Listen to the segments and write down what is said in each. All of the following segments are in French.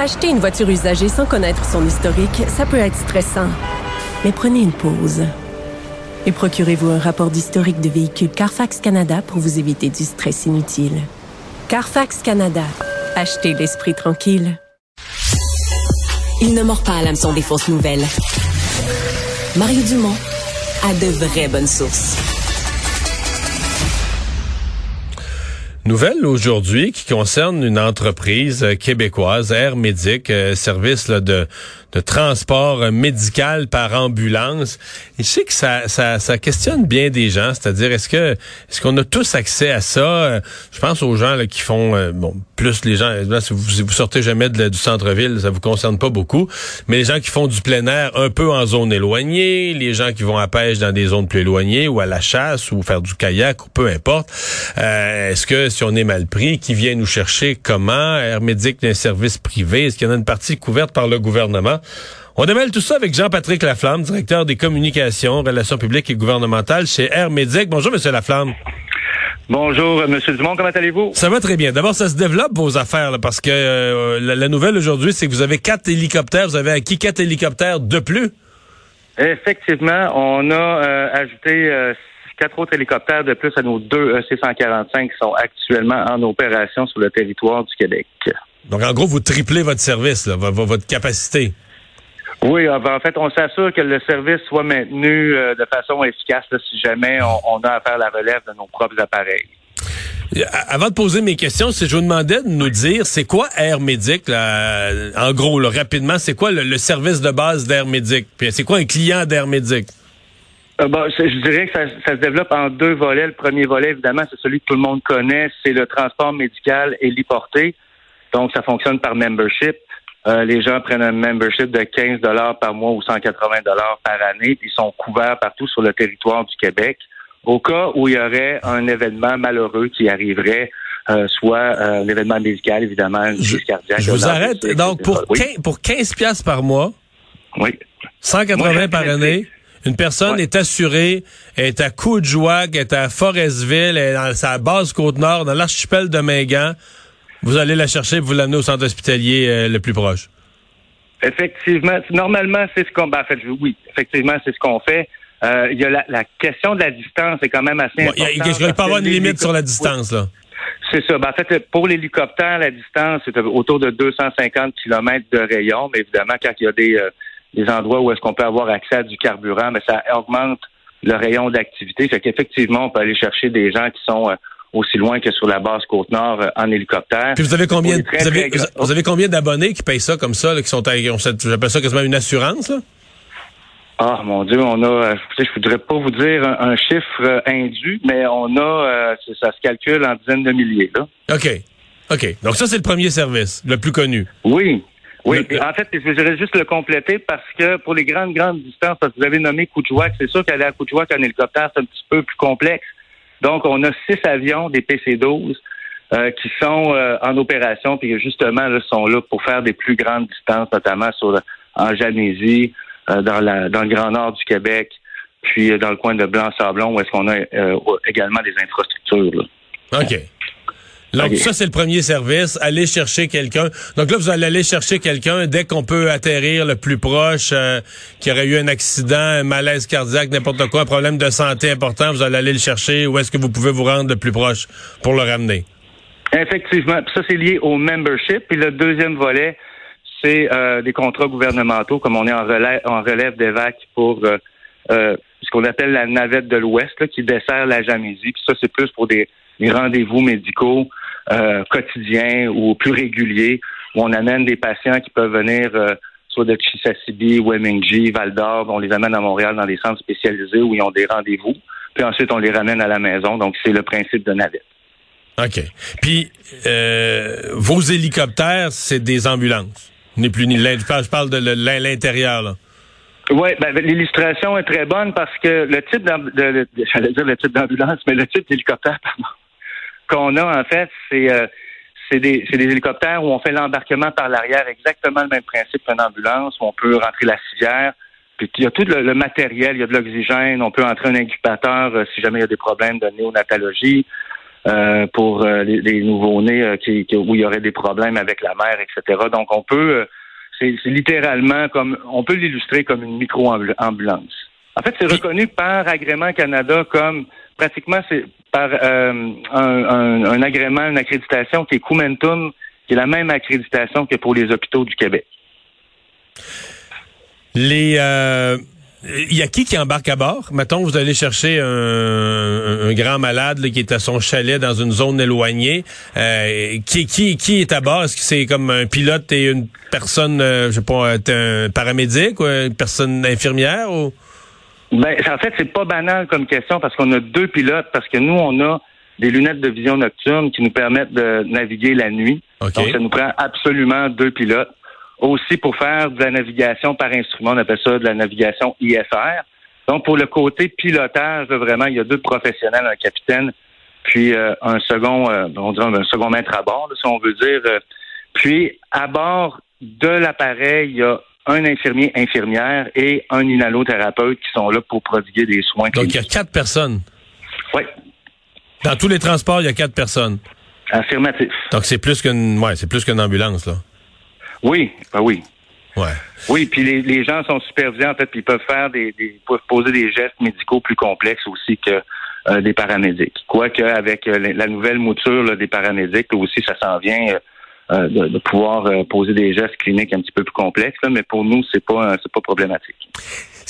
Acheter une voiture usagée sans connaître son historique, ça peut être stressant. Mais prenez une pause. Et procurez-vous un rapport d'historique de véhicule Carfax Canada pour vous éviter du stress inutile. Carfax Canada. Achetez l'esprit tranquille. Il ne mord pas à l'hameçon des fausses nouvelles. Mario Dumont a de vraies bonnes sources. Nouvelle aujourd'hui qui concerne une entreprise québécoise, Air Médic, euh, service de, de transport médical par ambulance. Et je sais que ça, ça, ça questionne bien des gens, c'est-à-dire est-ce que est-ce qu'on a tous accès à ça? Euh, Je pense aux gens là, qui font euh, bon plus les gens. Si, vous, vous sortez jamais de, du centre-ville, ça vous concerne pas beaucoup, mais les gens qui font du plein air un peu en zone éloignée, les gens qui vont à pêche dans des zones plus éloignées ou à la chasse ou faire du kayak ou peu importe. est-ce que si on est mal pris, qui vient nous chercher comment? Air Médic d'un service privé, est-ce qu'il y en a une partie couverte par le gouvernement? On démêle tout ça avec Jean-Patrick Laflamme, directeur des communications, relations publiques et gouvernementales chez Air Médic. Bonjour, Monsieur Laflamme. Bonjour, euh, Monsieur Dumont, comment allez-vous? Ça va très bien. D'abord, ça se développe vos affaires, parce que euh, la, nouvelle aujourd'hui, c'est que vous avez quatre hélicoptères. Vous avez acquis quatre hélicoptères de plus. Effectivement, on a euh, ajouté quatre autres hélicoptères de plus à nos deux EC-145 qui sont actuellement en opération sur le territoire du Québec. Donc, en gros, vous triplez votre service, votre capacité. Oui, ah, ben, en fait, on s'assure que le service soit maintenu euh, de façon efficace si jamais on, a à faire la relève de nos propres appareils. Avant de poser mes questions, si je vous demandais de nous dire, c'est quoi Air Médic, en gros, rapidement, c'est quoi le, service de base d'Air Médic? Puis c'est quoi un client d'Air Médic? Euh, je dirais que ça, ça, se développe en deux volets. Le premier volet, évidemment, c'est celui que tout le monde connaît, c'est le transport médical héliporté. Donc, ça fonctionne par membership. Euh, les gens prennent un membership de 15 dollars par mois ou 180 dollars par année, puis ils sont couverts partout sur le territoire du Québec. Au cas où il y aurait un événement malheureux qui arriverait, euh, soit euh, l'événement médical, évidemment, une crise cardiaque. Je vous arrête. Donc, pour, 15, pour 15 piastres par mois, oui. 180 par année, une personne est assurée, est à Coudjouac, est à Forestville, est dans sa base Côte-Nord, dans l'archipel de Mingan. Vous allez la chercher, vous l'amener au centre hospitalier euh, le plus proche. Effectivement, normalement, c'est ce qu'on. Ben, en fait, oui, effectivement, c'est ce qu'on fait. Euh, il y a la, question de la distance est quand même assez importante. Il ne pas avoir une limite sur la distance, là. C'est ça. Ben, en fait, pour l'hélicoptère, la distance c'est autour de 250 km de rayon. Mais évidemment, quand il y a des, euh, des endroits où est-ce qu'on peut avoir accès à du carburant, mais ça augmente le rayon d'activité. Fait qu'effectivement, on peut aller chercher des gens qui sont aussi loin que sur la base Côte-Nord euh, en hélicoptère. Puis vous avez combien, vous, avez, vous, avez, combien d'abonnés qui payent ça comme ça, là, qui sont, j'appelle ça quasiment une assurance, là? Ah, mon Dieu, on a, euh, je voudrais pas vous dire un, chiffre euh, indu, mais on a, ça se calcule en dizaines de milliers, là. OK. OK. Donc ça, c'est le premier service, le plus connu. Oui. Oui, en fait, je voudrais juste le compléter parce que pour les grandes, grandes distances, parce que vous avez nommé Coutchouac, c'est sûr qu'aller à Coutchouac en hélicoptère, c'est un petit peu plus complexe. Donc, on a six avions des PC-12 euh, qui sont euh, en opération, puis justement, là, sont là pour faire des plus grandes distances, notamment sur en Janésie, euh, dans, le Grand Nord du Québec, puis dans le coin de Blanc-Sablon, où est-ce qu'on a également des infrastructures. Là. Donc, ça, c'est le premier service. Aller chercher quelqu'un. Donc là, vous allez aller chercher quelqu'un dès qu'on peut atterrir le plus proche, euh, qui aurait eu un accident, un malaise cardiaque, n'importe quoi, un problème de santé important, vous allez aller le chercher. Où est-ce que vous pouvez vous rendre le plus proche pour le ramener? Effectivement. ça, c'est lié au membership. Puis le deuxième volet, c'est euh, des contrats gouvernementaux, comme on est en relève, en relève d'évac pour euh, ce qu'on appelle la navette de l'Ouest, qui dessert la Jamésie. Puis ça, c'est plus pour des rendez-vous médicaux euh, quotidien ou plus régulier où on amène des patients qui peuvent venir euh, soit de Chisasibi, Wemingji, Val d'Or, on les amène à Montréal dans des centres spécialisés où ils ont des rendez-vous, puis ensuite on les ramène à la maison. Donc c'est le principe de navette. OK. Puis, euh, vos hélicoptères, c'est des ambulances. Ni plus ni Je parle de l'intérieur, là. Oui, ben, l'illustration est très bonne parce que le type de, j'allais dire le type d'ambulance, mais le type d'hélicoptère qu'on a en fait, c'est euh, des, des, hélicoptères où on fait l'embarquement par l'arrière, exactement le même principe qu'une ambulance, où on peut rentrer la civière. Puis il y a tout le, matériel, il y a de l'oxygène, on peut entrer un incubateur euh, si jamais il y a des problèmes de néonatologie. Euh, pour euh, les, nouveaux-nés qui, où il y aurait des problèmes avec la mère, etc. Donc on peut c'est littéralement comme on peut l'illustrer comme une micro-ambulance. En fait, c'est reconnu par Agrément Canada comme pratiquement c'est par euh, un, agrément, une accréditation qui est Cumentum, qui est la même accréditation que pour les hôpitaux du Québec. Les euh, il y a qui qui embarque à bord? Mettons, vous allez chercher un, grand malade qui est à son chalet dans une zone éloignée. Euh, qui, qui, qui est à bord? Est-ce que c'est comme un pilote et une personne, euh, je sais pas, un paramédic ou une personne infirmière? Ou? Ben, en fait, c'est pas banal comme question parce qu'on a deux pilotes, parce que nous, on a des lunettes de vision nocturne qui nous permettent de naviguer la nuit. Donc, ça nous prend absolument deux pilotes aussi pour faire de la navigation par instrument. On appelle ça de la navigation IFR. Donc, pour le côté pilotage, vraiment, il y a deux professionnels, un capitaine, puis euh, un second, euh, on dirait un second maître à bord, si on veut dire. Puis, à bord de l'appareil, il y a un infirmier, infirmière et un inhalothérapeute qui sont là pour prodiguer des soins. Donc, il y a quatre personnes? Oui. Dans tous les transports, il y a quatre personnes? Affirmatif. Donc, c'est plus qu'une, ouais, c'est plus qu'une ambulance, là. Oui, ben oui. Ouais. Oui, puis les, gens sont supervisés en fait, puis ils peuvent faire des, peuvent poser des gestes médicaux plus complexes aussi que euh, des paramédics. Quoique avec euh, la nouvelle mouture des paramédics, aussi ça s'en vient euh, de, pouvoir poser des gestes cliniques un petit peu plus complexes, mais pour nous c'est pas c'est pas problématique.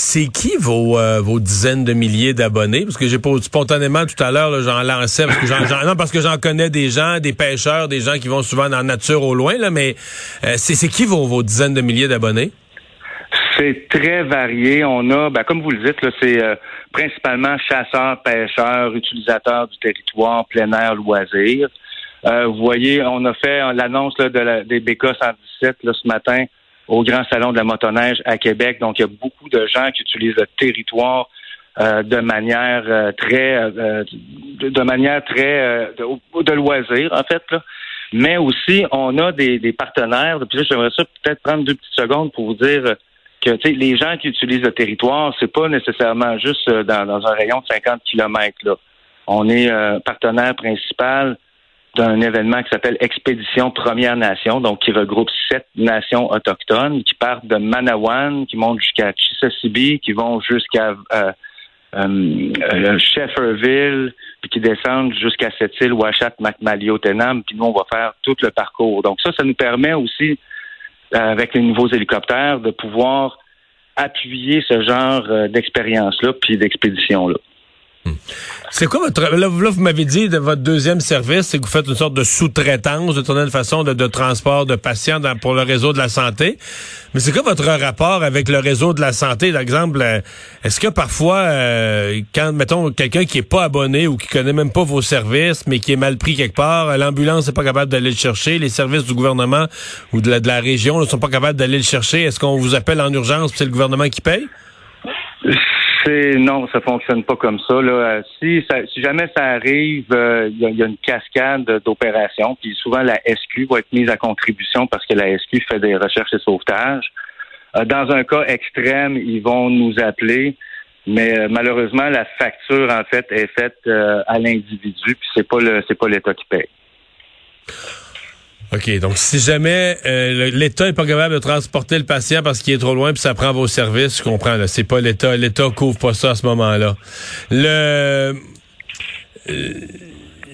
C'est qui vos, euh, vos dizaines de milliers d'abonnés? Parce que j'ai pas spontanément tout à l'heure, j'en lançais parce que j'en, non, parce que j'en connais des gens, des pêcheurs, des gens qui vont souvent dans la nature au loin, là, mais euh, c'est, qui vos, vos dizaines de milliers d'abonnés? C'est très varié. On a, ben, comme vous le dites, c'est euh, principalement chasseurs, pêcheurs, utilisateurs du territoire, plein air, loisirs. Vous voyez, on a fait l'annonce de la, des BK 117 là, ce matin au Grand Salon de la motoneige à Québec. Donc, il y a beaucoup de gens qui utilisent le territoire euh, de manière euh, très euh, de, manière très de, loisir, en fait. Mais aussi, on a des, des partenaires. Puis là, j'aimerais ça peut-être prendre deux petites secondes pour vous dire que les gens qui utilisent le territoire, c'est pas nécessairement juste dans, un rayon de 50 kilomètres. On est partenaire principal d'un événement qui s'appelle Expédition Première Nation, donc qui regroupe sept nations autochtones qui partent de Manawan, qui montent jusqu'à Chisasibi, qui vont jusqu'à euh, euh, Shefferville, puis qui descendent jusqu'à cette île Ouachat, Macmalio, Tenam, puis nous, on va faire tout le parcours. Donc ça, ça nous permet aussi, euh, avec les nouveaux hélicoptères, de pouvoir appuyer ce genre d'expérience-là, puis d'expédition-là. C'est quoi votre... Là, vous m'avez dit de votre deuxième service, c'est que vous faites une sorte de sous-traitance, de tourner façon de, transport de patients pour le réseau de la santé. Mais c'est quoi votre rapport avec le réseau de la santé? Par exemple, euh, est-ce que parfois, euh, quand, mettons, quelqu'un qui est pas abonné ou qui connaît même pas vos services, mais qui est mal pris quelque part, l'ambulance n'est pas capable d'aller le chercher, les services du gouvernement ou de la, de la région ne sont pas capables d'aller le chercher, est-ce qu'on vous appelle en urgence c'est le gouvernement qui paye? C'est non, ça fonctionne pas comme ça. Là. Euh, si, si jamais ça arrive, euh, il y, a une cascade d'opérations, puis souvent la SQ va être mise à contribution parce que la SQ fait des recherches et sauvetages. Euh, dans un cas extrême, ils vont nous appeler, mais malheureusement, la facture en fait est faite à l'individu, puis c'est pas le c'est pas l'État qui paye. OK, donc si jamais euh, l'État est pas capable de transporter le patient parce qu'il est trop loin puis ça prend vos services, je comprends là, c'est pas l'État, l'État couvre pas ça à ce moment-là. Le euh,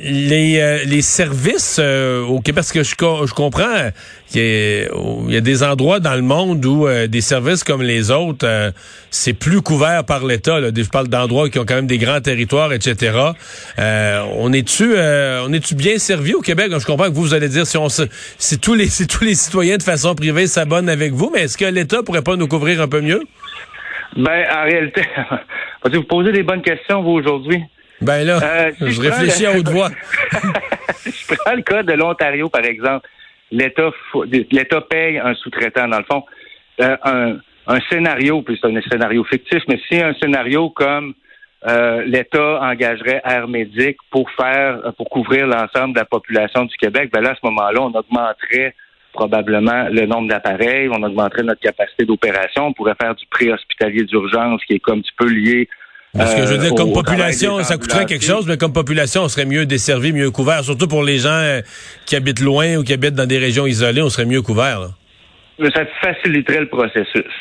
les, euh, les services euh, au Québec, parce que je, je comprends qu'il y, a des endroits dans le monde où euh, des services comme les autres, c'est plus couvert par l'État. Je parle d'endroits qui ont quand même des grands territoires, etc. on est-tu on est-tu bien servi au Québec? Je comprends que vous, vous allez dire si on si tous les si tous les citoyens de façon privée s'abonnent avec vous, mais est-ce que l'État pourrait pas nous couvrir un peu mieux? Ben, en réalité, vous posez des bonnes questions, vous, aujourd'hui. Ben là, euh, je réfléchis à haute voix. je prends le cas de l'Ontario, par exemple, l'État l'État paye un sous-traitant, dans le fond. Euh, un, un scénario, puis c'est un scénario fictif, mais si un scénario comme euh, l'État engagerait Air Médic pour faire, pour couvrir l'ensemble de la population du Québec, ben là, à ce moment-là, on augmenterait probablement le nombre d'appareils, on augmenterait notre capacité d'opération, on pourrait faire du préhospitalier d'urgence qui est comme un petit peu lié ce que je veux dire, comme population, ça coûterait quelque chose, mais comme population, on serait mieux desservi, mieux couvert. Surtout pour les gens euh, qui habitent loin ou qui habitent dans des régions isolées, on serait mieux couvert. Ça faciliterait le processus.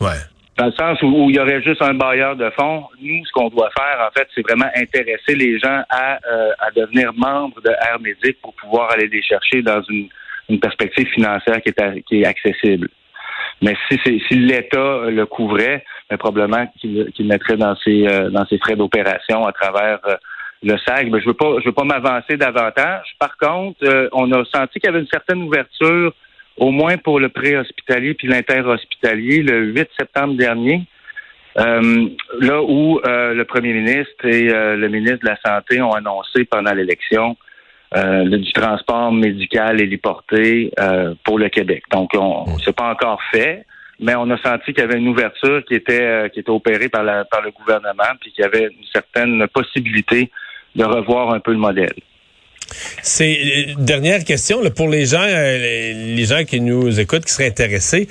Ouais. Dans le sens où, il y aurait juste un bailleur de fonds. Nous, ce qu'on doit faire, en fait, c'est vraiment intéresser les gens à, euh, à devenir membres de Air Médic pour pouvoir aller les chercher dans une, perspective financière qui est, qui est accessible. Mais si, si l'État le couvrait, mais probablement qu'il mettrait dans ses euh, dans ses frais d'opération à travers euh, le SAG. Mais je veux pas je veux pas m'avancer davantage. Par contre, euh, on a senti qu'il y avait une certaine ouverture, au moins pour le préhospitalier puis l'interhospitalier, le 8 septembre dernier. là où le premier ministre et le ministre de la Santé ont annoncé pendant l'élection du transport médical héliporté euh, pour le Québec. Donc, on, ne s'est pas encore fait mais on a senti qu'il y avait une ouverture qui était euh, qui était opérée par par le gouvernement, puis qu'il y avait une certaine possibilité de revoir un peu le modèle. C'est euh, dernière question pour les gens euh, les gens qui nous écoutent qui seraient intéressés.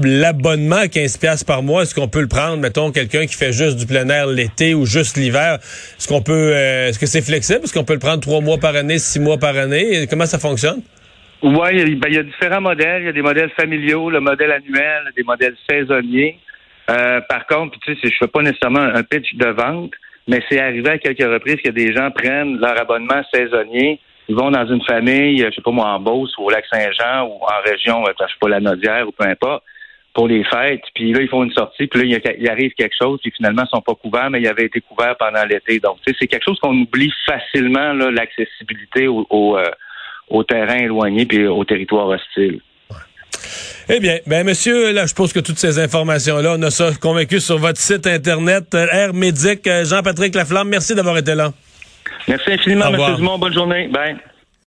L'abonnement à 15 pièces par mois, est-ce qu'on peut le prendre mettons quelqu'un qui fait juste du plein air l'été ou juste l'hiver Est-ce qu'on peut est-ce que c'est flexible? Est-ce qu'on peut le prendre trois mois par année, six mois par année? Comment ça fonctionne? Oui, ben, il y a différents modèles. Il y a des modèles familiaux, le modèle annuel, des modèles saisonniers. Euh, par contre, tu sais, je fais pas nécessairement un pitch de vente, mais c'est arrivé à quelques reprises que des gens prennent leur abonnement saisonnier. Ils vont dans une famille, je sais pas moi, en Beauce ou au Lac-Saint-Jean ou en région, euh, je sais pas, la Nodière ou peu importe, pour les fêtes. Puis là, ils font une sortie, puis là, il, arrive quelque chose, puis finalement, ils sont pas couverts, mais ils avaient été couverts pendant l'été. Donc, tu sais, c'est quelque chose qu'on oublie facilement, l'accessibilité au, au euh, au terrain éloigné puis au territoire hostile. Eh bien, ben monsieur, là, je pense que toutes ces informations-là, on a ça convaincu sur votre site internet euh, Air Médic. Euh, Jean-Patrick Laflamme, merci d'avoir été là. Merci infiniment, M. Dumont. Bonne journée. Bye.